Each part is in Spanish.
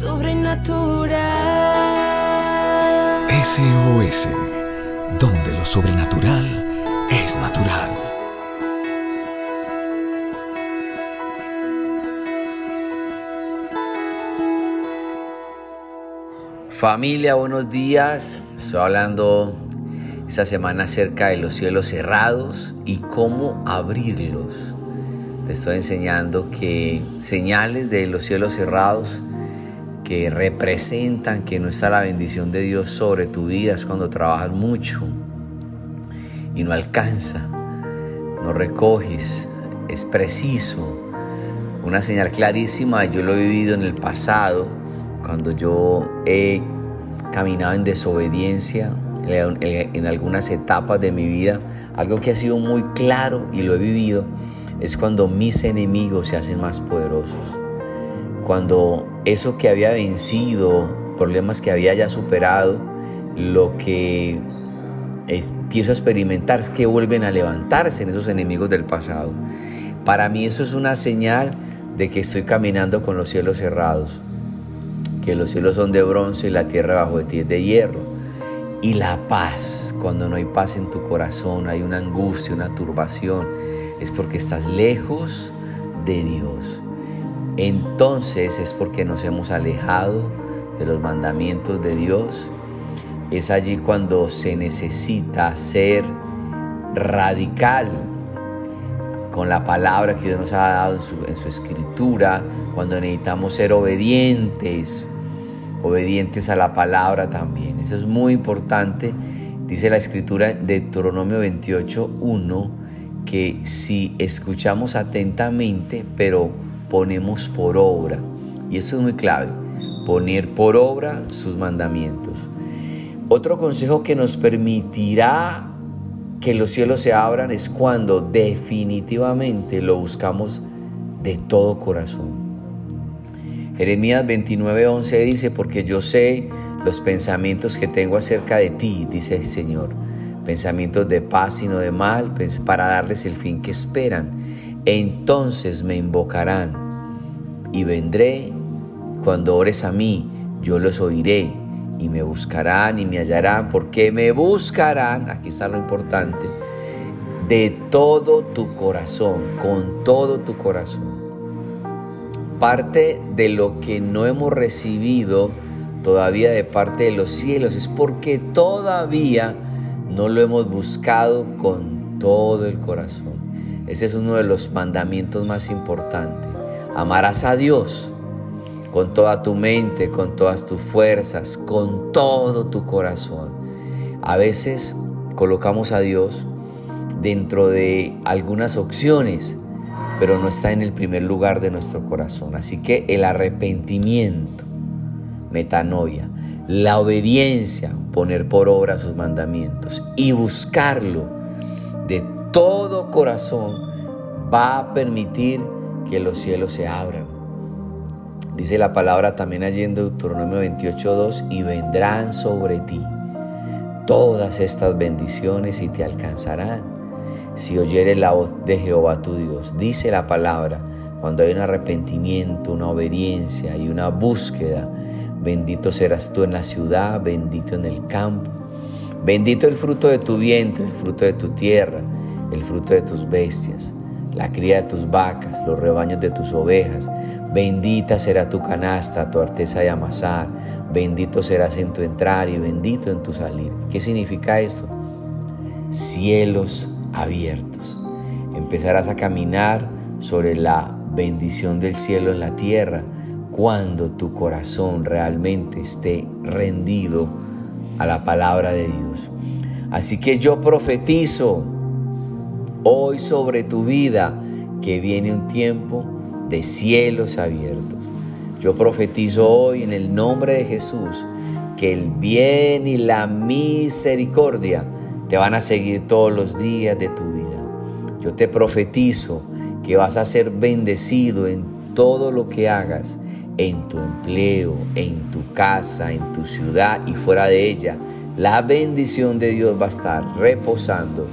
sobrenatural. SOS, donde lo sobrenatural es natural. Familia, buenos días. Estoy hablando esta semana acerca de los cielos cerrados y cómo abrirlos. Te estoy enseñando que señales de los cielos cerrados que representan que no está la bendición de Dios sobre tu vida es cuando trabajas mucho y no alcanza, no recoges, es preciso. Una señal clarísima, yo lo he vivido en el pasado, cuando yo he caminado en desobediencia en algunas etapas de mi vida, algo que ha sido muy claro y lo he vivido, es cuando mis enemigos se hacen más poderosos. Cuando eso que había vencido, problemas que había ya superado, lo que empiezo a experimentar es que vuelven a levantarse en esos enemigos del pasado. Para mí eso es una señal de que estoy caminando con los cielos cerrados, que los cielos son de bronce y la tierra bajo de ti es de hierro. Y la paz, cuando no hay paz en tu corazón, hay una angustia, una turbación, es porque estás lejos de Dios. Entonces es porque nos hemos alejado de los mandamientos de Dios. Es allí cuando se necesita ser radical con la palabra que Dios nos ha dado en su, escritura, cuando necesitamos ser obedientes obedientes a la palabra también. Eso es muy importante. Dice la escritura de Deuteronomio 28, 1, que si escuchamos atentamente, pero ponemos por obra, y eso es muy clave, poner por obra sus mandamientos. Otro consejo que nos permitirá que los cielos se abran es cuando definitivamente lo buscamos de todo corazón. Jeremías 29:11 dice, porque yo sé los pensamientos que tengo acerca de ti, dice el Señor, pensamientos de paz y no de mal, para darles el fin que esperan. Entonces me invocarán y vendré cuando ores a mí, yo los oiré y me buscarán y me hallarán, porque me buscarán, aquí está lo importante, de todo tu corazón, con todo tu corazón parte de lo que no hemos recibido todavía de parte de los cielos es porque todavía no lo hemos buscado con todo el corazón. Ese es uno de los mandamientos más importantes. Amarás a Dios con toda tu mente, con todas tus fuerzas, con todo tu corazón. A veces colocamos a Dios dentro de algunas opciones pero no está en el primer lugar de nuestro corazón. Así que el arrepentimiento, metanoia, la obediencia, poner por obra sus mandamientos y buscarlo de todo corazón va a permitir que los cielos se abran. Dice la palabra también allí en Deuteronomio 28.2 y vendrán sobre ti todas estas bendiciones y te alcanzarán si oyeres la voz de Jehová tu Dios. Dice la palabra, cuando hay un arrepentimiento, una obediencia y una búsqueda, bendito serás tú en la ciudad, bendito en el campo. Bendito el fruto de tu vientre, el fruto de tu tierra, el fruto de tus bestias, la cría de tus vacas, los rebaños de tus ovejas. Bendita será tu canasta, tu arteza de amasar. Bendito serás en tu entrar y bendito en tu salir. ¿Qué significa esto? Cielos abiertos. Empezarás a caminar sobre la bendición del cielo en la tierra cuando tu corazón realmente esté rendido a la palabra de Dios. Así que yo profetizo hoy sobre tu vida que viene un tiempo de cielos abiertos. Yo profetizo hoy en el nombre de Jesús que el bien y la misericordia te van a seguir todos los días de tu vida. Yo te profetizo que vas a ser bendecido en todo lo que hagas, en tu empleo, en tu casa, en tu ciudad y fuera de ella. La bendición de Dios va a estar reposando.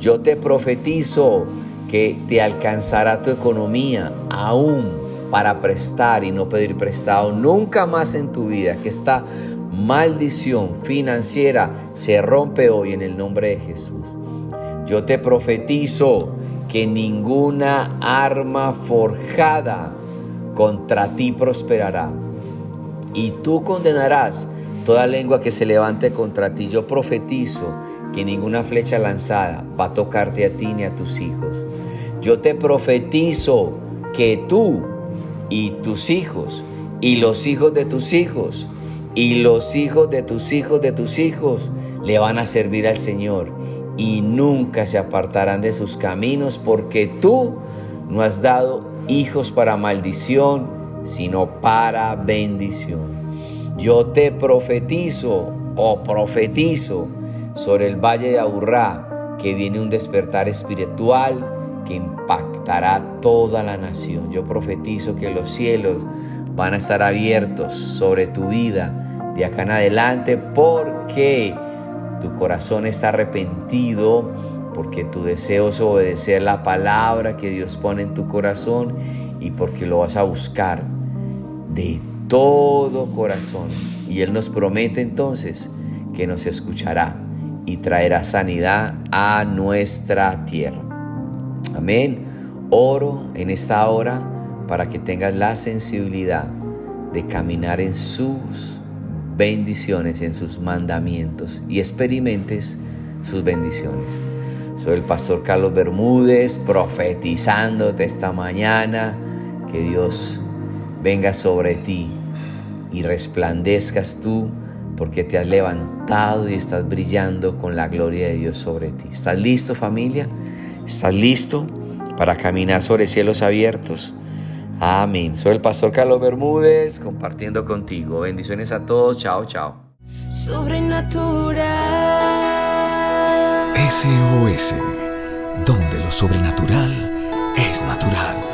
Yo te profetizo que te alcanzará tu economía aún para prestar y no pedir prestado nunca más en tu vida. Que esta maldición financiera se rompe hoy en el nombre de Jesús. Yo te profetizo que ninguna arma forjada contra ti prosperará. Y tú condenarás toda lengua que se levante contra ti. Yo profetizo que ninguna flecha lanzada va a tocarte a ti ni a tus hijos. Yo te profetizo que tú y tus hijos y los hijos de tus hijos y los hijos de tus hijos de tus hijos le van a servir al Señor y nunca se apartarán de sus caminos porque tú no has dado hijos para maldición, sino para bendición. Yo te profetizo o profetizo sobre el valle de Aburrá que viene un despertar espiritual que impactará toda la nación. Yo profetizo que los cielos van a estar abiertos sobre tu vida de acá en adelante porque tu corazón está arrepentido, porque tu deseo es obedecer la palabra que Dios pone en tu corazón y porque lo vas a buscar de todo corazón. Y Él nos promete entonces que nos escuchará y traerá sanidad a nuestra tierra. Amén. Oro en esta hora para que tengas la sensibilidad de caminar en sus bendiciones, en sus mandamientos y experimentes sus bendiciones. Soy el pastor Carlos Bermúdez profetizándote esta mañana que Dios venga sobre ti y resplandezcas tú porque te has levantado y estás brillando con la gloria de Dios sobre ti. ¿Estás listo familia? ¿Estás listo para caminar sobre cielos abiertos? Amén. Soy el pastor Carlos Bermúdez compartiendo contigo. Bendiciones a todos. Chao, chao. Sobrenatural. SOS, donde lo sobrenatural es natural.